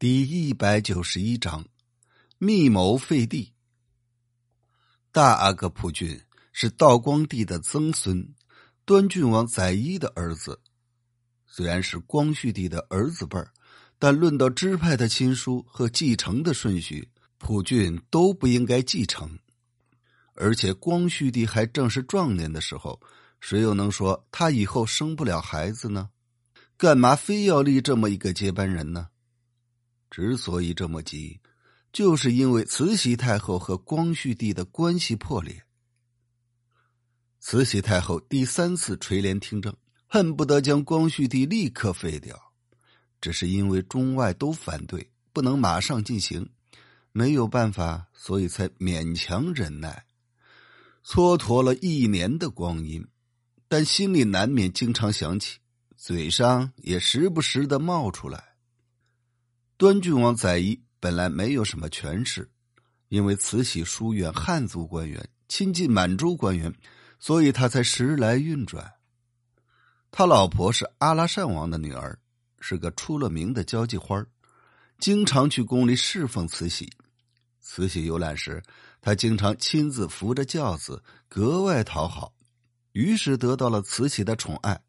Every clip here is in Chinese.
第一百九十一章，密谋废帝。大阿哥普俊是道光帝的曾孙，端郡王载一的儿子。虽然是光绪帝的儿子辈儿，但论到支派的亲疏和继承的顺序，普俊都不应该继承。而且光绪帝还正是壮年的时候，谁又能说他以后生不了孩子呢？干嘛非要立这么一个接班人呢？之所以这么急，就是因为慈禧太后和光绪帝的关系破裂。慈禧太后第三次垂帘听政，恨不得将光绪帝立刻废掉，只是因为中外都反对，不能马上进行，没有办法，所以才勉强忍耐，蹉跎了一年的光阴，但心里难免经常想起，嘴上也时不时的冒出来。端郡王载漪本来没有什么权势，因为慈禧疏远汉族官员，亲近满洲官员，所以他才时来运转。他老婆是阿拉善王的女儿，是个出了名的交际花经常去宫里侍奉慈禧。慈禧游览时，他经常亲自扶着轿子，格外讨好，于是得到了慈禧的宠爱。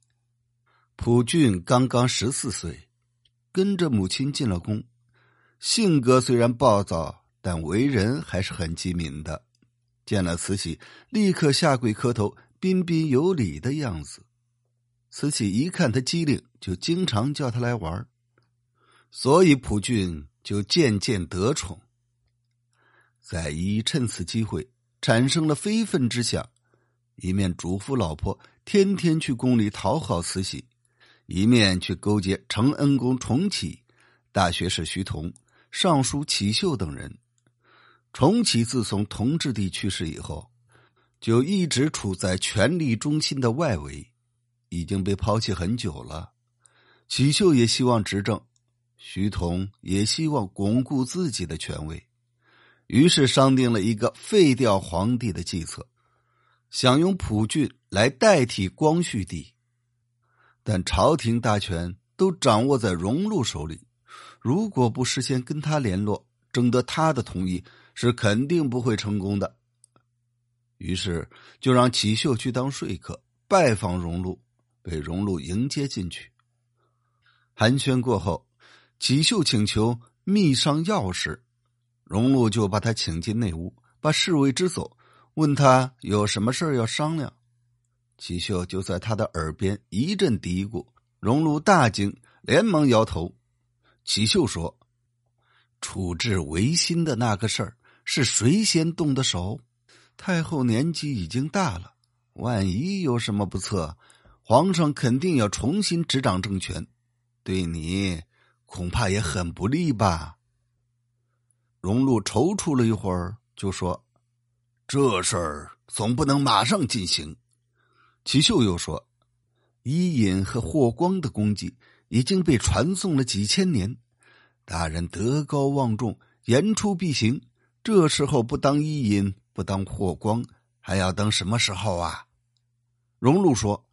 普俊刚刚十四岁。跟着母亲进了宫，性格虽然暴躁，但为人还是很机敏的。见了慈禧，立刻下跪磕头，彬彬有礼的样子。慈禧一看他机灵，就经常叫他来玩所以普俊就渐渐得宠。载一趁此机会产生了非分之想，一面嘱咐老婆天天去宫里讨好慈禧。一面去勾结承恩公重启、大学士徐同、尚书启秀等人。重启自从同治帝去世以后，就一直处在权力中心的外围，已经被抛弃很久了。启秀也希望执政，徐同也希望巩固自己的权位，于是商定了一个废掉皇帝的计策，想用普俊来代替光绪帝。但朝廷大权都掌握在荣禄手里，如果不事先跟他联络，征得他的同意，是肯定不会成功的。于是就让启秀去当说客，拜访荣禄，被荣禄迎接进去。寒暄过后，启秀请求密商要事，荣禄就把他请进内屋，把侍卫支走，问他有什么事要商量。齐秀就在他的耳边一阵嘀咕，荣禄大惊，连忙摇头。齐秀说：“处置维新的那个事儿是谁先动的手？太后年纪已经大了，万一有什么不测，皇上肯定要重新执掌政权，对你恐怕也很不利吧？”荣禄踌躇了一会儿，就说：“这事儿总不能马上进行。”齐秀又说：“伊尹和霍光的功绩已经被传颂了几千年，大人德高望重，言出必行。这时候不当伊尹，不当霍光，还要等什么时候啊？”荣禄说：“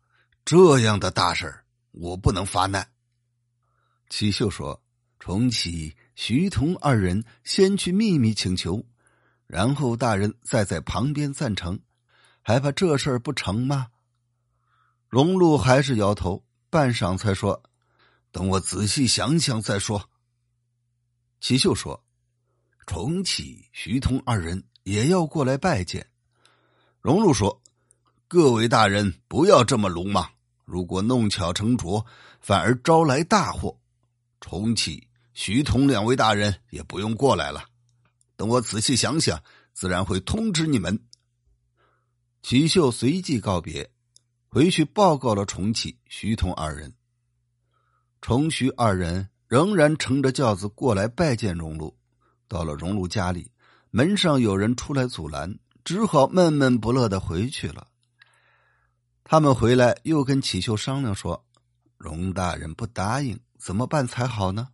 这样的大事我不能发难。”齐秀说：“重启、徐同二人先去秘密请求，然后大人再在旁边赞成，还怕这事儿不成吗？”荣禄还是摇头，半晌才说：“等我仔细想想再说。”齐秀说：“重启、徐通二人也要过来拜见。”荣禄说：“各位大人不要这么鲁莽，如果弄巧成拙，反而招来大祸。重启、徐通两位大人也不用过来了，等我仔细想想，自然会通知你们。”齐秀随即告别。回去报告了重启、徐同二人。重徐二人仍然乘着轿子过来拜见荣禄。到了荣禄家里，门上有人出来阻拦，只好闷闷不乐的回去了。他们回来又跟启秀商量说：“荣大人不答应，怎么办才好呢？”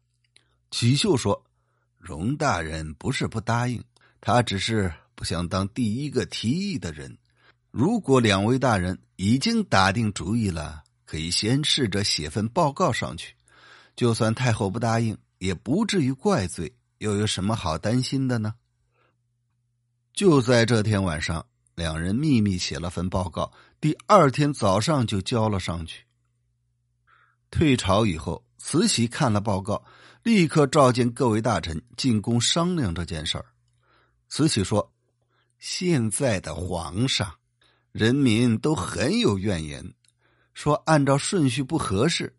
启秀说：“荣大人不是不答应，他只是不想当第一个提议的人。”如果两位大人已经打定主意了，可以先试着写份报告上去。就算太后不答应，也不至于怪罪，又有什么好担心的呢？就在这天晚上，两人秘密写了份报告，第二天早上就交了上去。退朝以后，慈禧看了报告，立刻召见各位大臣进宫商量这件事儿。慈禧说：“现在的皇上，人民都很有怨言，说按照顺序不合适。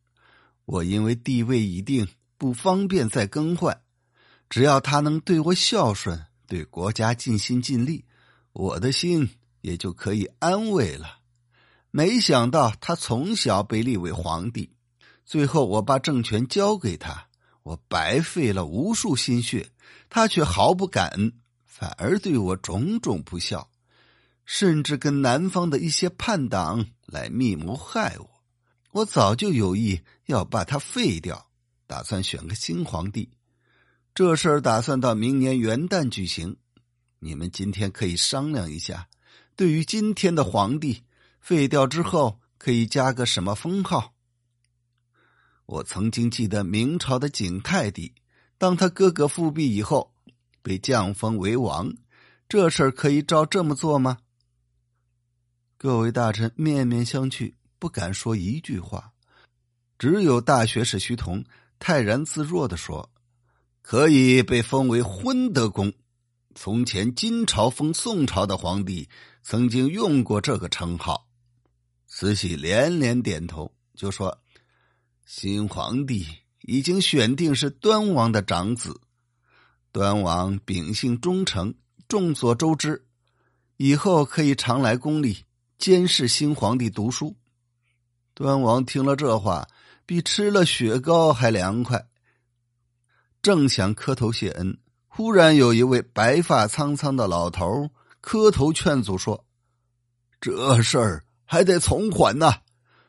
我因为地位已定，不方便再更换。只要他能对我孝顺。”对国家尽心尽力，我的心也就可以安慰了。没想到他从小被立为皇帝，最后我把政权交给他，我白费了无数心血，他却毫不感恩，反而对我种种不孝，甚至跟南方的一些叛党来密谋害我。我早就有意要把他废掉，打算选个新皇帝。这事儿打算到明年元旦举行，你们今天可以商量一下。对于今天的皇帝废掉之后，可以加个什么封号？我曾经记得明朝的景泰帝，当他哥哥复辟以后，被降封为王，这事儿可以照这么做吗？各位大臣面面相觑，不敢说一句话，只有大学士徐同泰然自若的说。可以被封为昏德公。从前金朝封宋朝的皇帝曾经用过这个称号。慈禧连连点头，就说：“新皇帝已经选定是端王的长子。端王秉性忠诚，众所周知，以后可以常来宫里监视新皇帝读书。”端王听了这话，比吃了雪糕还凉快。正想磕头谢恩，忽然有一位白发苍苍的老头磕头劝阻说：“这事儿还得从缓呐，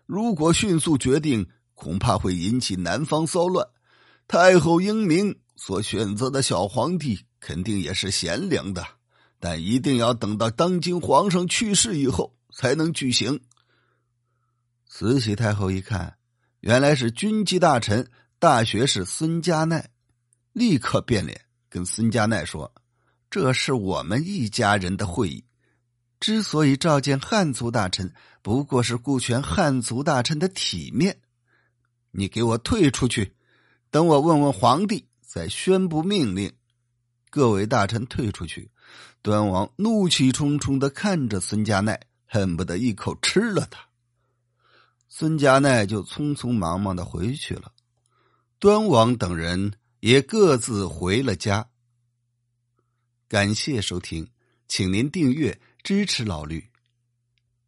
如果迅速决定，恐怕会引起南方骚乱。太后英明，所选择的小皇帝肯定也是贤良的，但一定要等到当今皇上去世以后才能举行。”慈禧太后一看，原来是军机大臣、大学士孙家鼐。立刻变脸，跟孙家鼐说：“这是我们一家人的会议，之所以召见汉族大臣，不过是顾全汉族大臣的体面。你给我退出去，等我问问皇帝，再宣布命令。”各位大臣退出去，端王怒气冲冲的看着孙家鼐，恨不得一口吃了他。孙家奈就匆匆忙忙的回去了。端王等人。也各自回了家。感谢收听，请您订阅支持老绿。